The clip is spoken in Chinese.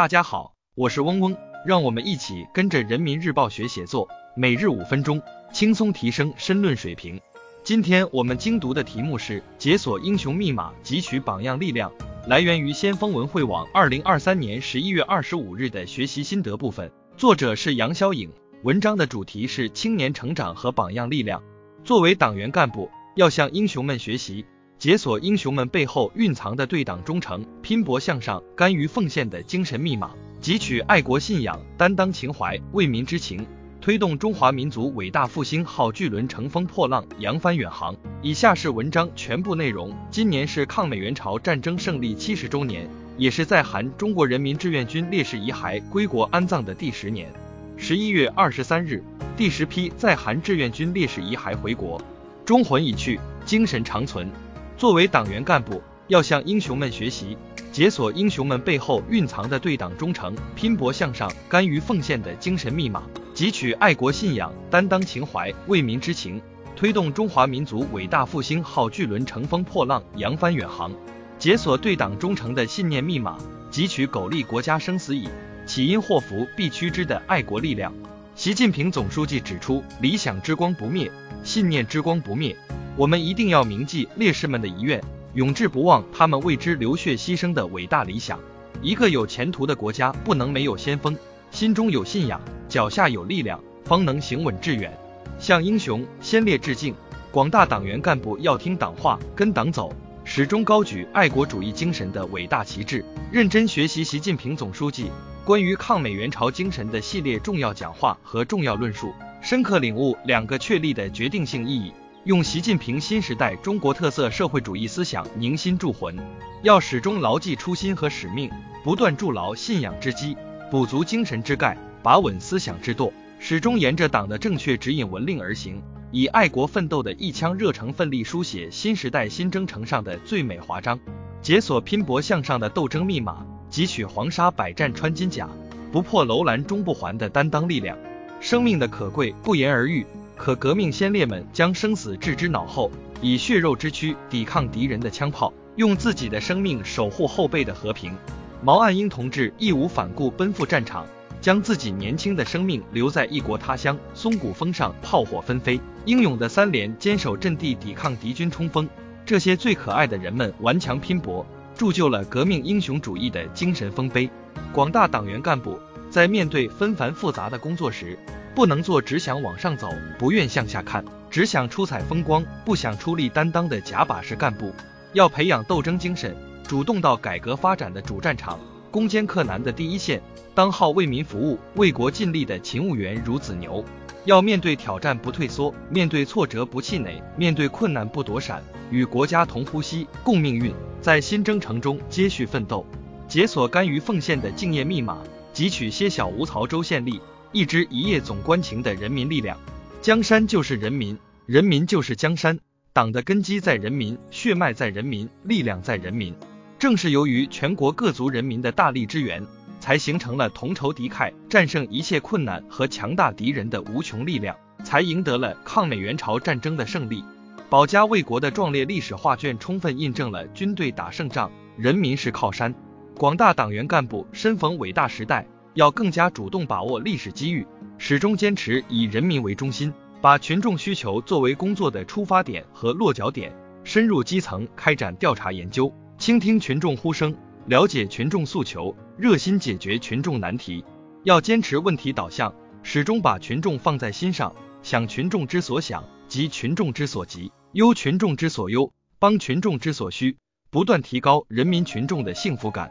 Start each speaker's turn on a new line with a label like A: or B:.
A: 大家好，我是嗡嗡，让我们一起跟着人民日报学写作，每日五分钟，轻松提升申论水平。今天我们精读的题目是解锁英雄密码，汲取榜样力量，来源于先锋文汇网二零二三年十一月二十五日的学习心得部分，作者是杨潇颖，文章的主题是青年成长和榜样力量。作为党员干部，要向英雄们学习。解锁英雄们背后蕴藏的对党忠诚、拼搏向上、甘于奉献的精神密码，汲取爱国信仰、担当情怀、为民之情，推动中华民族伟大复兴号巨轮乘风破浪、扬帆远航。以下是文章全部内容。今年是抗美援朝战争胜利七十周年，也是在韩中国人民志愿军烈士遗骸归国安葬的第十年。十一月二十三日，第十批在韩志愿军烈士遗骸回国，忠魂已去，精神长存。作为党员干部，要向英雄们学习，解锁英雄们背后蕴藏的对党忠诚、拼搏向上、甘于奉献的精神密码，汲取爱国信仰、担当情怀、为民之情，推动中华民族伟大复兴号巨轮乘风破浪、扬帆远航。解锁对党忠诚的信念密码，汲取苟利国家生死以，岂因祸福必趋之的爱国力量。习近平总书记指出，理想之光不灭，信念之光不灭。我们一定要铭记烈士们的遗愿，永志不忘他们为之流血牺牲的伟大理想。一个有前途的国家不能没有先锋，心中有信仰，脚下有力量，方能行稳致远。向英雄先烈致敬！广大党员干部要听党话，跟党走，始终高举爱国主义精神的伟大旗帜，认真学习习近平总书记关于抗美援朝精神的系列重要讲话和重要论述，深刻领悟两个确立的决定性意义。用习近平新时代中国特色社会主义思想凝心铸魂，要始终牢记初心和使命，不断筑牢信仰之基，补足精神之钙，把稳思想之舵，始终沿着党的正确指引文令而行，以爱国奋斗的一腔热诚奋力书写新时代新征程上的最美华章，解锁拼搏向上的斗争密码，汲取黄沙百战穿金甲，不破楼兰终不还的担当力量。生命的可贵不言而喻。可革命先烈们将生死置之脑后，以血肉之躯抵抗敌人的枪炮，用自己的生命守护后辈的和平。毛岸英同志义无反顾奔赴战场，将自己年轻的生命留在异国他乡，松骨峰上炮火纷飞，英勇的三连坚守阵地抵抗敌军冲锋。这些最可爱的人们顽强拼搏，铸就了革命英雄主义的精神丰碑。广大党员干部在面对纷繁复杂的工作时，不能做只想往上走，不愿向下看，只想出彩风光，不想出力担当的假把式干部。要培养斗争精神，主动到改革发展的主战场，攻坚克难的第一线，当号为民服务、为国尽力的勤务员孺子牛。要面对挑战不退缩，面对挫折不气馁，面对困难不躲闪，与国家同呼吸、共命运，在新征程中接续奋斗，解锁甘于奉献的敬业密码，汲取些小无曹州县力。一支一夜总关情的人民力量，江山就是人民，人民就是江山。党的根基在人民，血脉在人民，力量在人民。正是由于全国各族人民的大力支援，才形成了同仇敌忾、战胜一切困难和强大敌人的无穷力量，才赢得了抗美援朝战争的胜利。保家卫国的壮烈历史画卷，充分印证了军队打胜仗，人民是靠山。广大党员干部身逢伟大时代。要更加主动把握历史机遇，始终坚持以人民为中心，把群众需求作为工作的出发点和落脚点，深入基层开展调查研究，倾听群众呼声，了解群众诉求，热心解决群众难题。要坚持问题导向，始终把群众放在心上，想群众之所想，急群众之所急，忧群众之所忧，帮群众之所需，不断提高人民群众的幸福感。